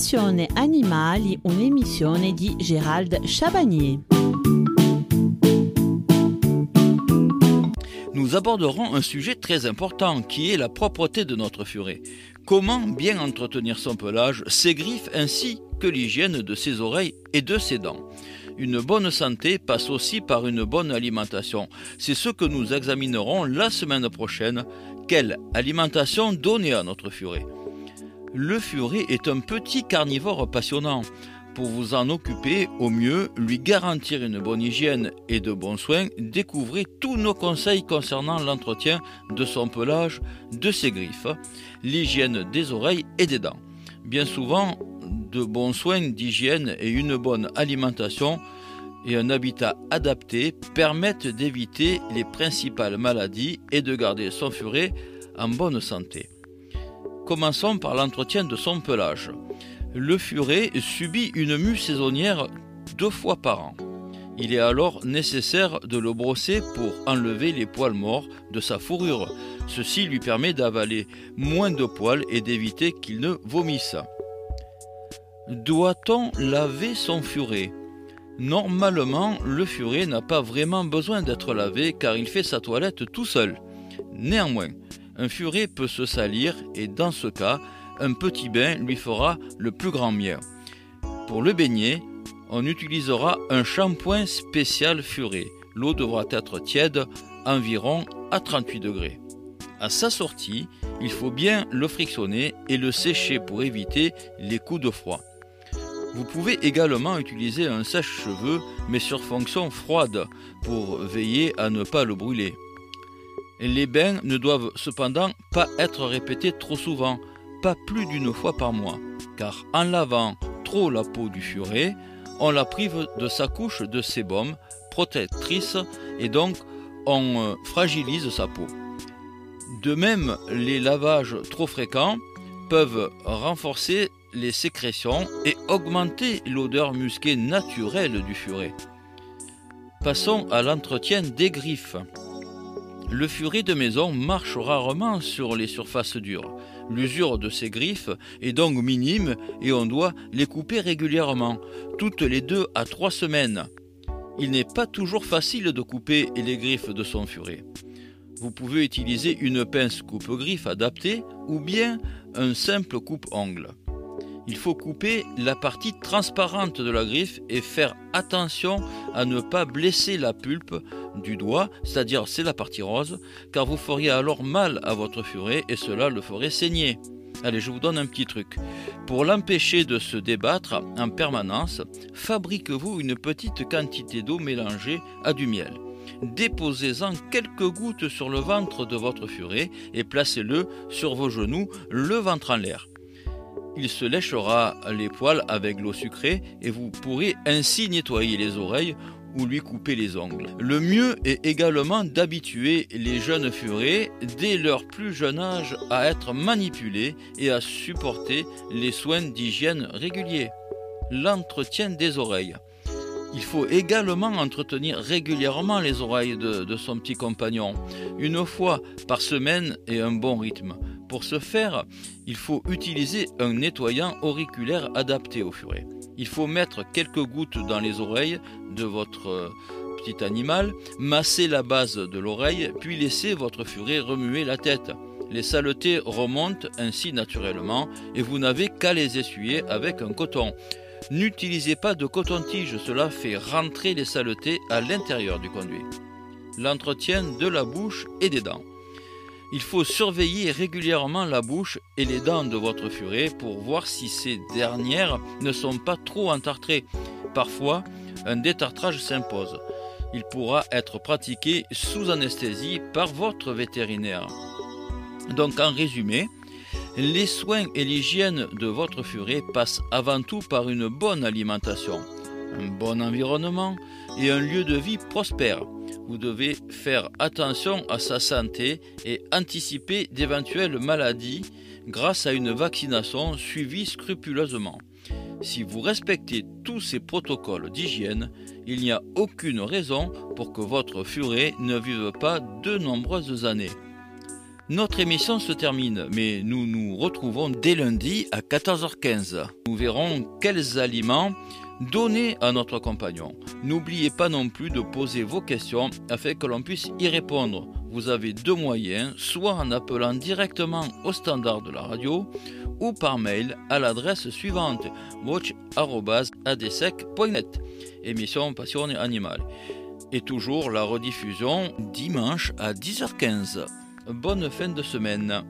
Passione Animali, un'emissione di Gérald Chabagnier. Nous aborderons un sujet très important qui est la propreté de notre furet. Comment bien entretenir son pelage, ses griffes ainsi que l'hygiène de ses oreilles et de ses dents? Une bonne santé passe aussi par une bonne alimentation. C'est ce que nous examinerons la semaine prochaine. Quelle alimentation donner à notre furet? Le furet est un petit carnivore passionnant. Pour vous en occuper au mieux, lui garantir une bonne hygiène et de bons soins, découvrez tous nos conseils concernant l'entretien de son pelage, de ses griffes, l'hygiène des oreilles et des dents. Bien souvent, de bons soins d'hygiène et une bonne alimentation et un habitat adapté permettent d'éviter les principales maladies et de garder son furet en bonne santé. Commençons par l'entretien de son pelage. Le furet subit une mue saisonnière deux fois par an. Il est alors nécessaire de le brosser pour enlever les poils morts de sa fourrure. Ceci lui permet d'avaler moins de poils et d'éviter qu'il ne vomisse. Doit-on laver son furet? Normalement, le furet n'a pas vraiment besoin d'être lavé car il fait sa toilette tout seul. Néanmoins, un furet peut se salir et dans ce cas, un petit bain lui fera le plus grand bien. Pour le baigner, on utilisera un shampoing spécial furet. L'eau devra être tiède, environ à 38 degrés. À sa sortie, il faut bien le frictionner et le sécher pour éviter les coups de froid. Vous pouvez également utiliser un sèche-cheveux, mais sur fonction froide, pour veiller à ne pas le brûler. Les bains ne doivent cependant pas être répétés trop souvent, pas plus d'une fois par mois, car en lavant trop la peau du furet, on la prive de sa couche de sébum protectrice et donc on euh, fragilise sa peau. De même, les lavages trop fréquents peuvent renforcer les sécrétions et augmenter l'odeur musquée naturelle du furet. Passons à l'entretien des griffes. Le furet de maison marche rarement sur les surfaces dures. L'usure de ses griffes est donc minime et on doit les couper régulièrement, toutes les deux à trois semaines. Il n'est pas toujours facile de couper les griffes de son furet. Vous pouvez utiliser une pince coupe-griffe adaptée ou bien un simple coupe-ongle il faut couper la partie transparente de la griffe et faire attention à ne pas blesser la pulpe du doigt, c'est-à-dire c'est la partie rose, car vous feriez alors mal à votre furet et cela le ferait saigner. Allez, je vous donne un petit truc. Pour l'empêcher de se débattre en permanence, fabriquez-vous une petite quantité d'eau mélangée à du miel. Déposez-en quelques gouttes sur le ventre de votre furet et placez-le sur vos genoux, le ventre en l'air il se léchera les poils avec l'eau sucrée et vous pourrez ainsi nettoyer les oreilles ou lui couper les ongles. Le mieux est également d'habituer les jeunes furets dès leur plus jeune âge à être manipulés et à supporter les soins d'hygiène réguliers. L'entretien des oreilles. Il faut également entretenir régulièrement les oreilles de, son petit compagnon, une fois par semaine et un bon rythme. Pour ce faire, il faut utiliser un nettoyant auriculaire adapté au furet. Il faut mettre quelques gouttes dans les oreilles de votre euh, petit animal, masser la base de l'oreille, puis laisser votre furet remuer la tête. Les saletés remontent ainsi naturellement et vous n'avez qu'à les essuyer avec un coton. N'utilisez pas de coton-tige, cela fait rentrer les saletés à l'intérieur du conduit. L'entretien de la bouche et des dents. Il faut surveiller régulièrement la bouche et les dents de votre furet pour voir si ces dernières ne sont pas trop entartrées. Parfois, un détartrage s'impose. Il pourra être pratiqué sous anesthésie par votre vétérinaire. Donc en résumé, les soins et l'hygiène de votre furet passent avant tout par une bonne alimentation, un bon environnement et un lieu de vie prospère vous devez faire attention à sa santé et anticiper d'éventuelles maladies grâce à une vaccination suivie scrupuleusement. Si vous respectez tous ces protocoles d'hygiène, il n'y a aucune raison pour que votre furet ne vive pas de nombreuses années. Notre émission se termine, mais nous nous retrouvons dès lundi à 14h15. Nous verrons quels aliments donner à notre compagnon. N'oubliez pas non plus de poser vos questions afin que l'on puisse y répondre. Vous avez deux moyens, soit en appelant directement au standard de la radio ou par mail à l'adresse suivante watch.adsec.net émission Passion Animale. Et toujours la rediffusion dimanche à 10h15. Bonne fin de semaine.